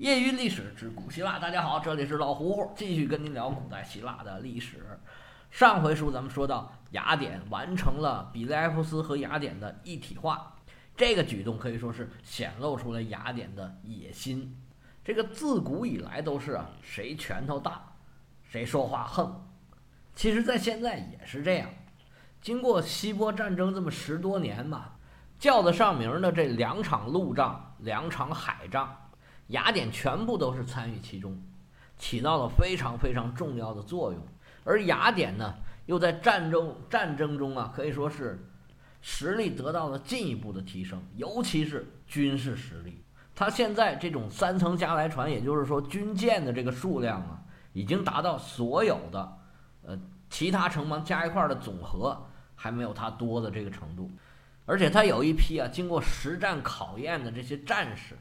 业余历史之古希腊，大家好，这里是老胡胡，继续跟您聊古代希腊的历史。上回书咱们说到，雅典完成了比雷埃夫斯和雅典的一体化，这个举动可以说是显露出了雅典的野心。这个自古以来都是啊，谁拳头大，谁说话横。其实，在现在也是这样。经过希波战争这么十多年吧，叫得上名的这两场陆战、两场海战。雅典全部都是参与其中，起到了非常非常重要的作用。而雅典呢，又在战争战争中啊，可以说是实力得到了进一步的提升，尤其是军事实力。它现在这种三层加莱船，也就是说军舰的这个数量啊，已经达到所有的呃其他城邦加一块的总和还没有它多的这个程度。而且它有一批啊，经过实战考验的这些战士。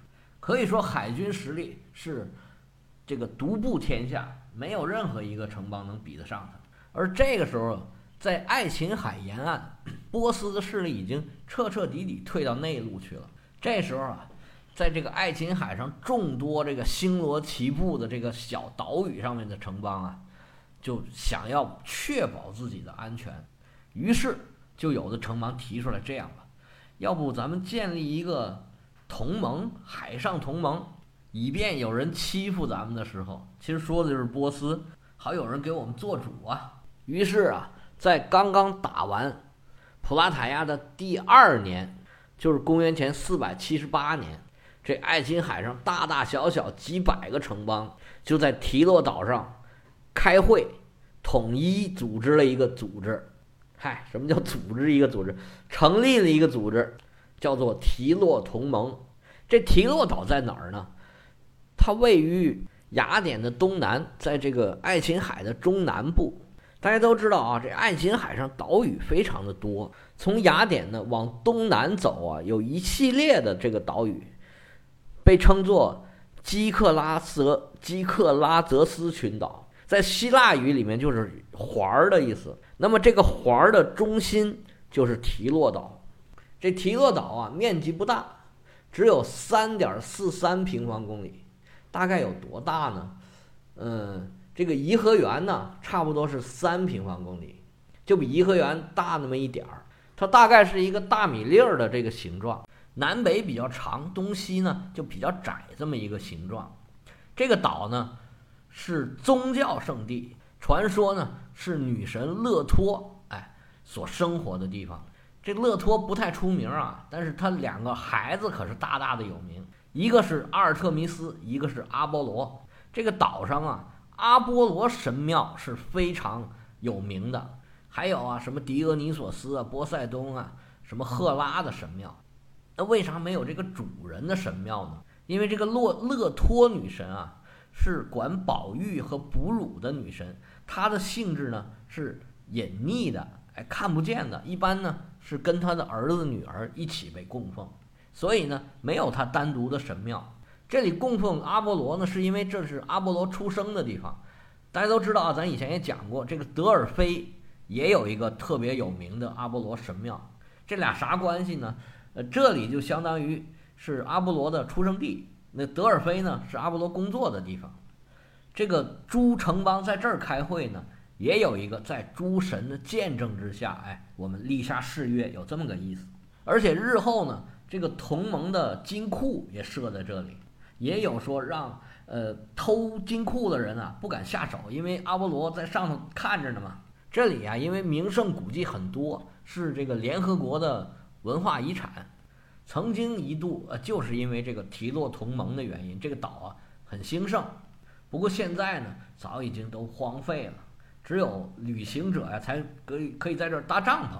可以说，海军实力是这个独步天下，没有任何一个城邦能比得上它。而这个时候，在爱琴海沿岸，波斯的势力已经彻彻底底退到内陆去了。这时候啊，在这个爱琴海上众多这个星罗棋布的这个小岛屿上面的城邦啊，就想要确保自己的安全，于是就有的城邦提出来这样吧，要不咱们建立一个。同盟，海上同盟，以便有人欺负咱们的时候，其实说的就是波斯，好有人给我们做主啊。于是啊，在刚刚打完普拉塔亚的第二年，就是公元前四百七十八年，这爱琴海上大大小小几百个城邦就在提洛岛上开会，统一组织了一个组织。嗨，什么叫组织一个组织？成立了一个组织。叫做提洛同盟，这提洛岛在哪儿呢？它位于雅典的东南，在这个爱琴海的中南部。大家都知道啊，这爱琴海上岛屿非常的多。从雅典呢往东南走啊，有一系列的这个岛屿，被称作基克拉泽基克拉泽斯群岛，在希腊语里面就是环儿的意思。那么这个环儿的中心就是提洛岛。这提洛岛啊，面积不大，只有三点四三平方公里，大概有多大呢？嗯，这个颐和园呢，差不多是三平方公里，就比颐和园大那么一点儿。它大概是一个大米粒儿的这个形状，南北比较长，东西呢就比较窄，这么一个形状。这个岛呢是宗教圣地，传说呢是女神勒托哎所生活的地方。这勒托不太出名啊，但是他两个孩子可是大大的有名，一个是阿尔特弥斯，一个是阿波罗。这个岛上啊，阿波罗神庙是非常有名的，还有啊，什么狄俄尼索斯啊、波塞冬啊、什么赫拉的神庙。那为啥没有这个主人的神庙呢？因为这个洛勒托女神啊，是管保育和哺乳的女神，她的性质呢是隐匿的，哎，看不见的，一般呢。是跟他的儿子、女儿一起被供奉，所以呢，没有他单独的神庙。这里供奉阿波罗呢，是因为这是阿波罗出生的地方。大家都知道啊，咱以前也讲过，这个德尔菲也有一个特别有名的阿波罗神庙。这俩啥关系呢？呃，这里就相当于是阿波罗的出生地，那德尔菲呢是阿波罗工作的地方。这个诸城邦在这儿开会呢。也有一个在诸神的见证之下，哎，我们立下誓约，有这么个意思。而且日后呢，这个同盟的金库也设在这里，也有说让呃偷金库的人啊不敢下手，因为阿波罗在上头看着呢嘛。这里啊，因为名胜古迹很多，是这个联合国的文化遗产。曾经一度呃，就是因为这个提洛同盟的原因，这个岛啊很兴盛。不过现在呢，早已经都荒废了。只有旅行者呀，才可以可以在这儿搭帐篷，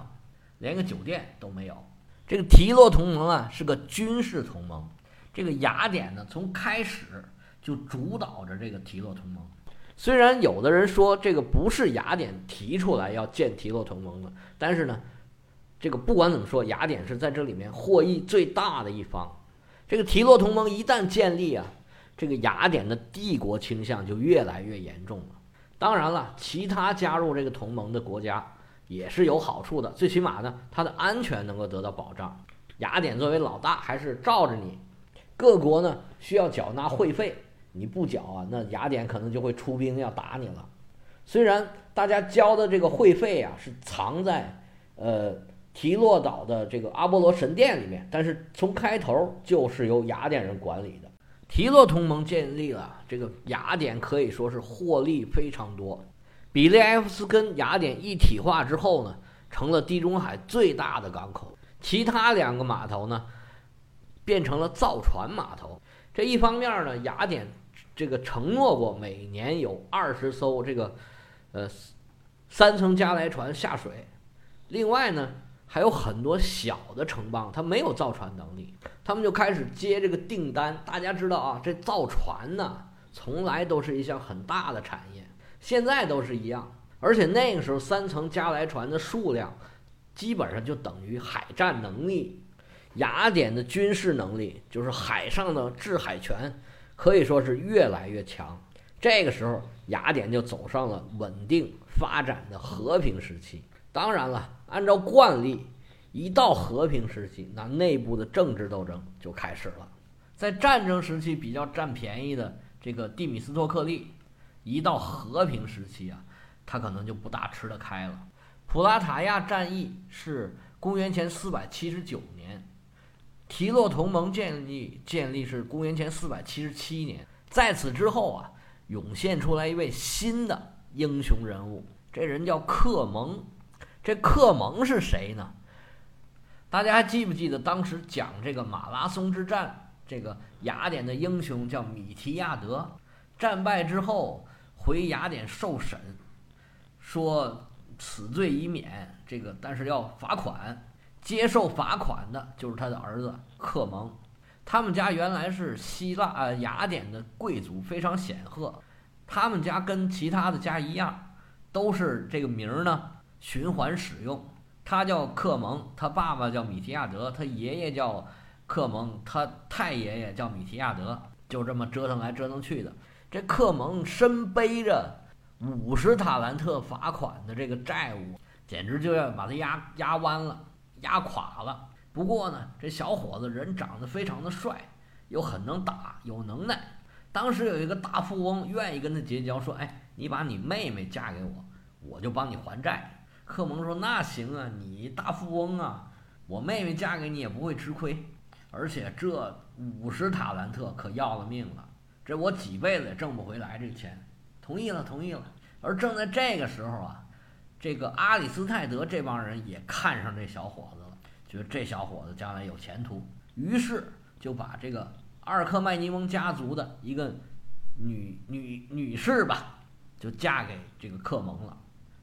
连个酒店都没有。这个提洛同盟啊，是个军事同盟。这个雅典呢，从开始就主导着这个提洛同盟。虽然有的人说这个不是雅典提出来要建提洛同盟的，但是呢，这个不管怎么说，雅典是在这里面获益最大的一方。这个提洛同盟一旦建立啊，这个雅典的帝国倾向就越来越严重了。当然了，其他加入这个同盟的国家也是有好处的，最起码呢，它的安全能够得到保障。雅典作为老大，还是罩着你。各国呢需要缴纳会费，你不缴啊，那雅典可能就会出兵要打你了。虽然大家交的这个会费啊是藏在呃提洛岛的这个阿波罗神殿里面，但是从开头就是由雅典人管理的。提洛同盟建立了，这个雅典可以说是获利非常多。比利埃夫斯跟雅典一体化之后呢，成了地中海最大的港口。其他两个码头呢，变成了造船码头。这一方面呢，雅典这个承诺过每年有二十艘这个呃三层加莱船下水。另外呢，还有很多小的城邦，它没有造船能力，他们就开始接这个订单。大家知道啊，这造船呢，从来都是一项很大的产业，现在都是一样。而且那个时候，三层加莱船的数量。基本上就等于海战能力，雅典的军事能力就是海上的制海权，可以说是越来越强。这个时候，雅典就走上了稳定发展的和平时期。当然了，按照惯例，一到和平时期，那内部的政治斗争就开始了。在战争时期比较占便宜的这个蒂米斯托克利，一到和平时期啊，他可能就不大吃得开了。普拉塔亚战役是公元前四百七十九年，提洛同盟建立建立是公元前四百七十七年。在此之后啊，涌现出来一位新的英雄人物，这人叫克蒙。这克蒙是谁呢？大家还记不记得当时讲这个马拉松之战，这个雅典的英雄叫米提亚德，战败之后回雅典受审，说。此罪已免，这个但是要罚款，接受罚款的就是他的儿子克蒙。他们家原来是希腊呃雅典的贵族，非常显赫。他们家跟其他的家一样，都是这个名儿呢循环使用。他叫克蒙，他爸爸叫米提亚德，他爷爷叫克蒙，他太爷爷叫米提亚德，就这么折腾来折腾去的。这克蒙身背着。五十塔兰特罚款的这个债务，简直就要把他压压弯了，压垮了。不过呢，这小伙子人长得非常的帅，又很能打，有能耐。当时有一个大富翁愿意跟他结交，说：“哎，你把你妹妹嫁给我，我就帮你还债。”克蒙说：“那行啊，你大富翁啊，我妹妹嫁给你也不会吃亏。而且这五十塔兰特可要了命了，这我几辈子也挣不回来这钱。”同意了，同意了。而正在这个时候啊，这个阿里斯泰德这帮人也看上这小伙子了，觉得这小伙子将来有前途，于是就把这个阿尔克麦尼翁家族的一个女女女士吧，就嫁给这个克蒙了。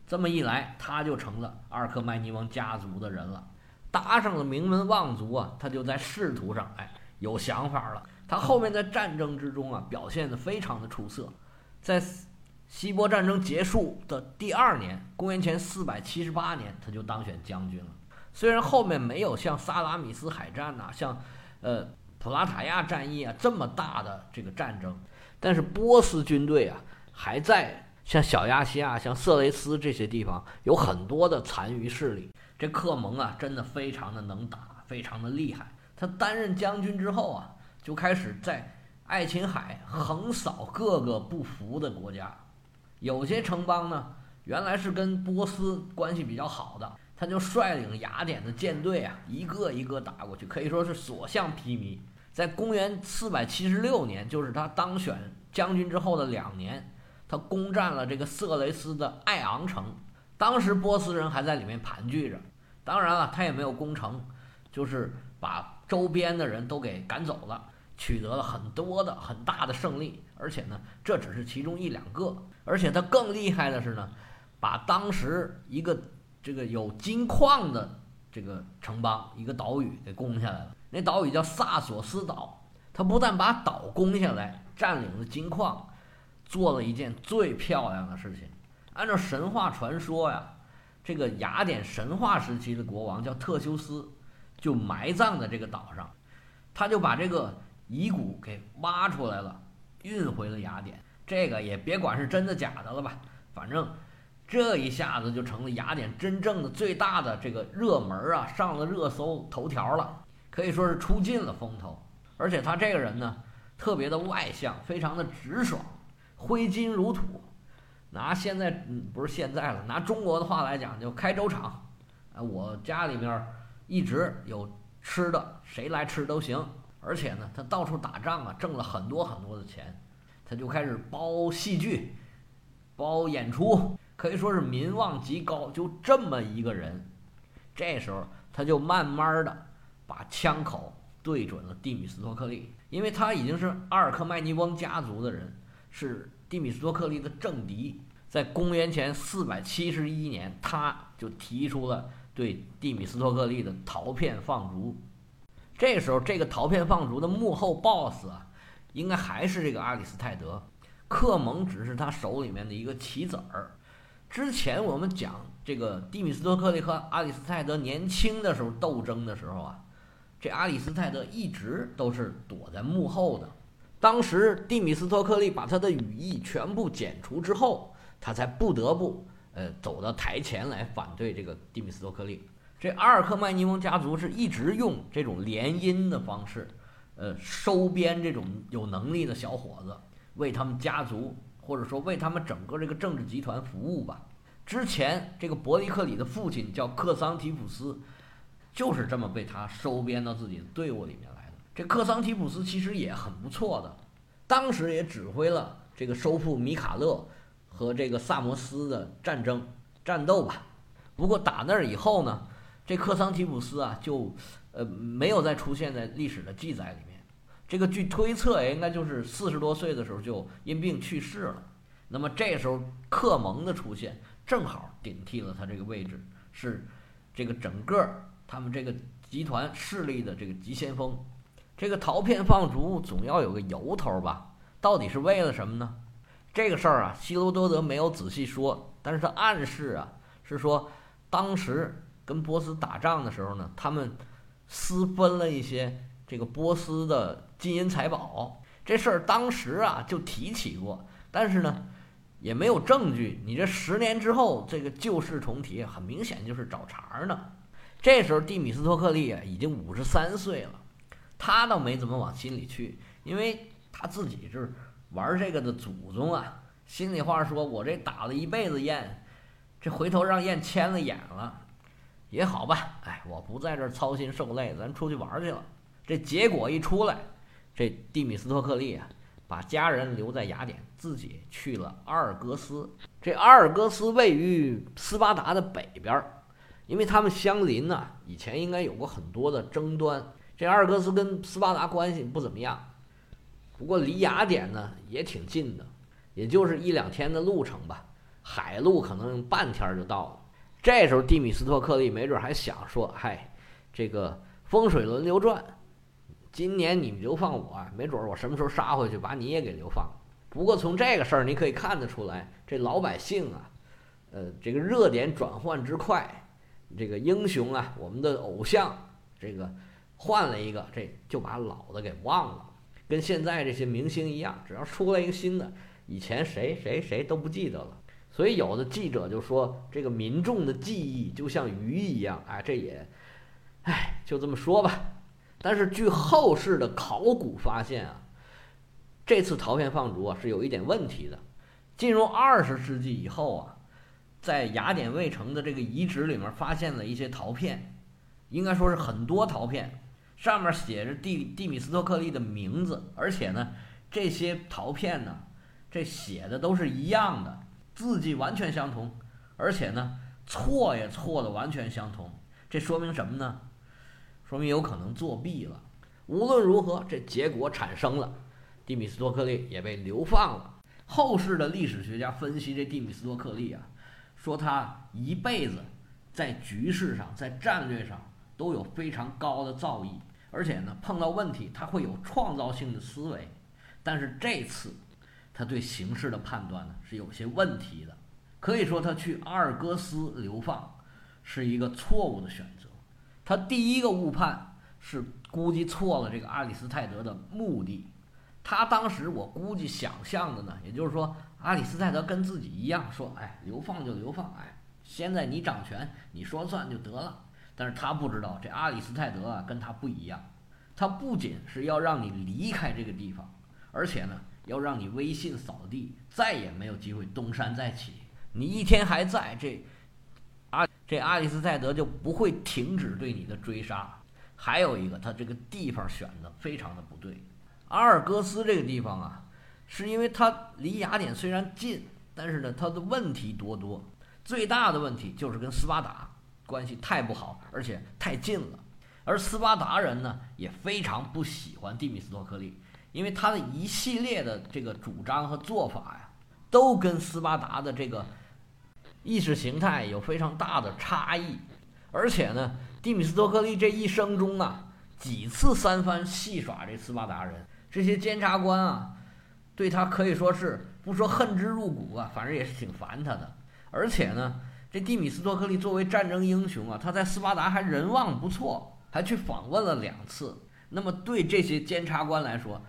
这么一来，他就成了阿尔克麦尼翁家族的人了，搭上了名门望族啊，他就在仕途上哎有想法了。他后面在战争之中啊表现得非常的出色，在。希波战争结束的第二年，公元前四百七十八年，他就当选将军了。虽然后面没有像萨拉米斯海战呐，像，呃，普拉塔亚战役啊这么大的这个战争，但是波斯军队啊还在像小亚细亚、像色雷斯这些地方有很多的残余势力。这克蒙啊，真的非常的能打，非常的厉害。他担任将军之后啊，就开始在爱琴海横扫各个不服的国家。有些城邦呢，原来是跟波斯关系比较好的，他就率领雅典的舰队啊，一个一个打过去，可以说是所向披靡。在公元四百七十六年，就是他当选将军之后的两年，他攻占了这个色雷斯的艾昂城，当时波斯人还在里面盘踞着。当然了，他也没有攻城，就是把周边的人都给赶走了，取得了很多的很大的胜利。而且呢，这只是其中一两个。而且他更厉害的是呢，把当时一个这个有金矿的这个城邦一个岛屿给攻下来了。那岛屿叫萨索斯岛。他不但把岛攻下来，占领了金矿，做了一件最漂亮的事情。按照神话传说呀，这个雅典神话时期的国王叫特修斯，就埋葬在这个岛上。他就把这个遗骨给挖出来了，运回了雅典。这个也别管是真的假的了吧，反正这一下子就成了雅典真正的最大的这个热门啊，上了热搜头条了，可以说是出尽了风头。而且他这个人呢，特别的外向，非常的直爽，挥金如土。拿现在不是现在了，拿中国的话来讲，就开粥厂。啊，我家里面一直有吃的，谁来吃都行。而且呢，他到处打仗啊，挣了很多很多的钱，他就开始包戏剧，包演出，可以说是民望极高。就这么一个人，这时候他就慢慢的把枪口对准了蒂米斯托克利，因为他已经是阿尔克迈尼翁家族的人，是蒂米斯托克利的政敌。在公元前四百七十一年，他就提出了对蒂米斯托克利的陶片放逐。这时候，这个陶片放逐的幕后 boss 啊，应该还是这个阿里斯泰德，克蒙只是他手里面的一个棋子儿。之前我们讲这个蒂米斯托克利和阿里斯泰德年轻的时候斗争的时候啊，这阿里斯泰德一直都是躲在幕后的。当时蒂米斯托克利把他的羽翼全部剪除之后，他才不得不呃走到台前来反对这个蒂米斯托克利。这阿尔克迈尼翁家族是一直用这种联姻的方式，呃，收编这种有能力的小伙子，为他们家族或者说为他们整个这个政治集团服务吧。之前这个伯利克里的父亲叫克桑提普斯，就是这么被他收编到自己的队伍里面来。这克桑提普斯其实也很不错的，当时也指挥了这个收复米卡勒和这个萨摩斯的战争战斗吧。不过打那儿以后呢？这克桑提普斯啊，就呃没有再出现在历史的记载里面。这个据推测，应该就是四十多岁的时候就因病去世了。那么这时候克蒙的出现，正好顶替了他这个位置，是这个整个他们这个集团势力的这个急先锋。这个陶片放逐总要有个由头吧？到底是为了什么呢？这个事儿啊，希罗多德没有仔细说，但是他暗示啊，是说当时。跟波斯打仗的时候呢，他们私分了一些这个波斯的金银财宝。这事儿当时啊就提起过，但是呢也没有证据。你这十年之后这个旧事重提，很明显就是找茬呢。这时候蒂米斯托克利啊已经五十三岁了，他倒没怎么往心里去，因为他自己是玩这个的祖宗啊。心里话说，我这打了一辈子雁，这回头让雁牵了眼了。也好吧，哎，我不在这操心受累，咱出去玩去了。这结果一出来，这蒂米斯托克利啊，把家人留在雅典，自己去了阿尔戈斯。这阿尔戈斯位于斯巴达的北边，因为他们相邻呐，以前应该有过很多的争端。这阿尔戈斯跟斯巴达关系不怎么样，不过离雅典呢也挺近的，也就是一两天的路程吧，海路可能半天就到了。这时候，蒂米斯托克利没准还想说：“嗨，这个风水轮流转，今年你们流放我，没准我什么时候杀回去，把你也给流放。”不过从这个事儿你可以看得出来，这老百姓啊，呃，这个热点转换之快，这个英雄啊，我们的偶像，这个换了一个，这就把老的给忘了，跟现在这些明星一样，只要出来一个新的，以前谁谁谁都不记得了。所以有的记者就说，这个民众的记忆就像鱼一样，哎，这也，哎，就这么说吧。但是据后世的考古发现啊，这次陶片放逐啊是有一点问题的。进入二十世纪以后啊，在雅典卫城的这个遗址里面发现了一些陶片，应该说是很多陶片，上面写着蒂蒂米斯托克利的名字，而且呢，这些陶片呢，这写的都是一样的。字迹完全相同，而且呢，错也错的完全相同，这说明什么呢？说明有可能作弊了。无论如何，这结果产生了，蒂米斯托克利也被流放了。后世的历史学家分析这蒂米斯托克利啊，说他一辈子在局势上、在战略上都有非常高的造诣，而且呢，碰到问题他会有创造性的思维，但是这次。他对形势的判断呢是有些问题的，可以说他去阿尔戈斯流放是一个错误的选择。他第一个误判是估计错了这个阿里斯泰德的目的。他当时我估计想象的呢，也就是说阿里斯泰德跟自己一样说：“哎，流放就流放，哎，现在你掌权，你说算就得了。”但是他不知道这阿里斯泰德啊跟他不一样，他不仅是要让你离开这个地方。而且呢，要让你威信扫地，再也没有机会东山再起。你一天还在这，阿这阿里斯泰德就不会停止对你的追杀。还有一个，他这个地方选的非常的不对。阿尔戈斯这个地方啊，是因为它离雅典虽然近，但是呢，它的问题多多。最大的问题就是跟斯巴达关系太不好，而且太近了。而斯巴达人呢，也非常不喜欢蒂米斯托克利，因为他的一系列的这个主张和做法呀，都跟斯巴达的这个意识形态有非常大的差异，而且呢。蒂米斯托克利这一生中啊，几次三番戏耍这斯巴达人，这些监察官啊，对他可以说是不说恨之入骨啊，反正也是挺烦他的。而且呢，这蒂米斯托克利作为战争英雄啊，他在斯巴达还人望不错，还去访问了两次。那么对这些监察官来说，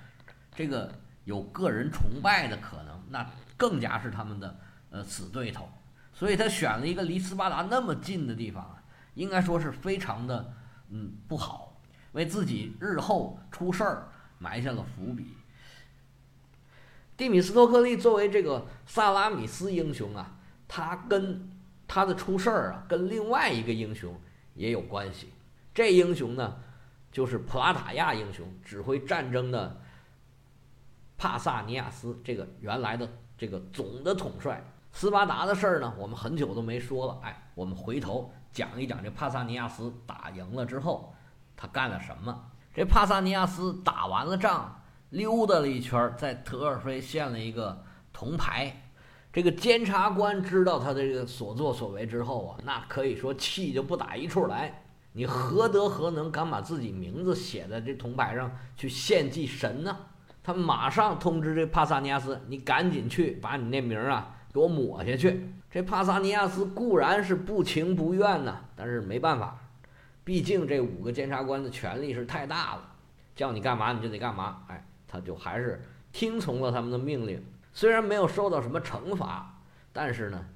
这个有个人崇拜的可能，那更加是他们的呃死对头。所以他选了一个离斯巴达那么近的地方。应该说是非常的，嗯，不好，为自己日后出事儿埋下了伏笔。蒂米斯托克利作为这个萨拉米斯英雄啊，他跟他的出事儿啊，跟另外一个英雄也有关系。这英雄呢，就是普拉塔亚英雄，指挥战争的帕萨尼亚斯，这个原来的这个总的统帅。斯巴达的事儿呢，我们很久都没说了。哎，我们回头。讲一讲这帕萨尼亚斯打赢了之后，他干了什么？这帕萨尼亚斯打完了仗，溜达了一圈，在特尔菲献了一个铜牌。这个监察官知道他的这个所作所为之后啊，那可以说气就不打一处来。你何德何能，敢把自己名字写在这铜牌上去献祭神呢？他马上通知这帕萨尼亚斯，你赶紧去把你那名啊给我抹下去。这帕萨尼亚斯固然是不情不愿呐，但是没办法，毕竟这五个监察官的权力是太大了，叫你干嘛你就得干嘛。哎，他就还是听从了他们的命令。虽然没有受到什么惩罚，但是呢，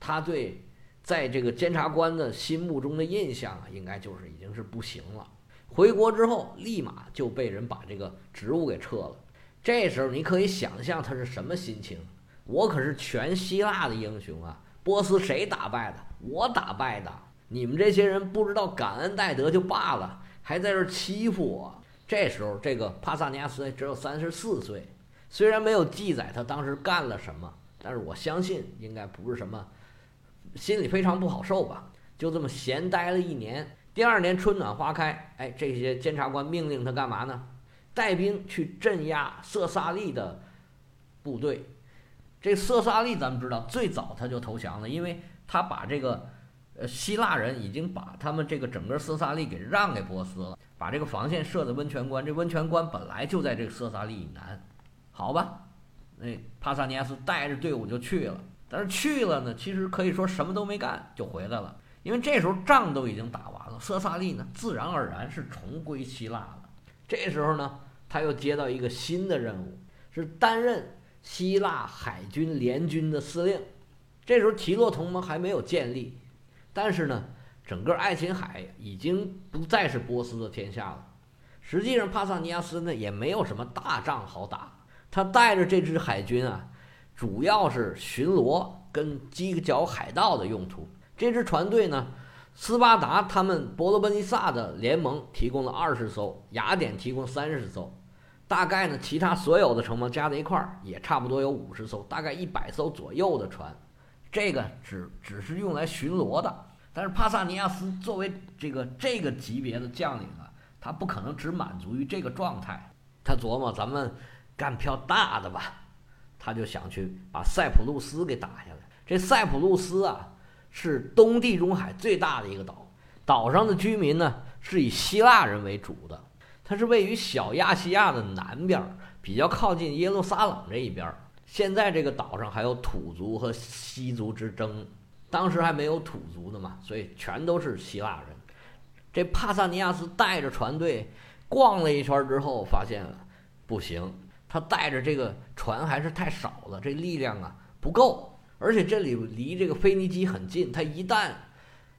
他对在这个监察官的心目中的印象啊，应该就是已经是不行了。回国之后，立马就被人把这个职务给撤了。这时候你可以想象他是什么心情。我可是全希腊的英雄啊！波斯谁打败的？我打败的。你们这些人不知道感恩戴德就罢了，还在这欺负我。这时候，这个帕萨尼亚斯只有三十四岁，虽然没有记载他当时干了什么，但是我相信应该不是什么，心里非常不好受吧。就这么闲待了一年。第二年春暖花开，哎，这些监察官命令他干嘛呢？带兵去镇压色萨利的部队。这色萨利咱们知道，最早他就投降了，因为他把这个，呃，希腊人已经把他们这个整个色萨利给让给波斯了，把这个防线设在温泉关，这温泉关本来就在这个色萨利以南，好吧，那帕萨尼亚斯带着队伍就去了，但是去了呢，其实可以说什么都没干就回来了，因为这时候仗都已经打完了，色萨利呢自然而然是重归希腊了。这时候呢，他又接到一个新的任务，是担任。希腊海军联军的司令，这时候提洛同盟还没有建立，但是呢，整个爱琴海已经不再是波斯的天下了。实际上，帕萨尼亚斯呢也没有什么大仗好打，他带着这支海军啊，主要是巡逻跟犄角海盗的用途。这支船队呢，斯巴达他们伯罗奔尼撒的联盟提供了二十艘，雅典提供三十艘。大概呢，其他所有的城邦加在一块儿也差不多有五十艘，大概一百艘左右的船。这个只只是用来巡逻的。但是帕萨尼亚斯作为这个这个级别的将领啊，他不可能只满足于这个状态。他琢磨咱们干票大的吧，他就想去把塞浦路斯给打下来。这塞浦路斯啊，是东地中海最大的一个岛，岛上的居民呢是以希腊人为主的。它是位于小亚细亚的南边，比较靠近耶路撒冷这一边。现在这个岛上还有土族和西族之争，当时还没有土族的嘛，所以全都是希腊人。这帕萨尼亚斯带着船队逛了一圈之后，发现了不行，他带着这个船还是太少了，这力量啊不够，而且这里离这个腓尼基很近，他一旦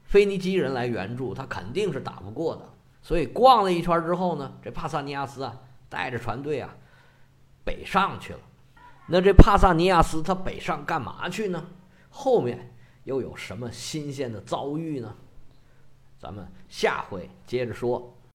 腓尼基人来援助，他肯定是打不过的。所以逛了一圈之后呢，这帕萨尼亚斯啊带着船队啊，北上去了。那这帕萨尼亚斯他北上干嘛去呢？后面又有什么新鲜的遭遇呢？咱们下回接着说。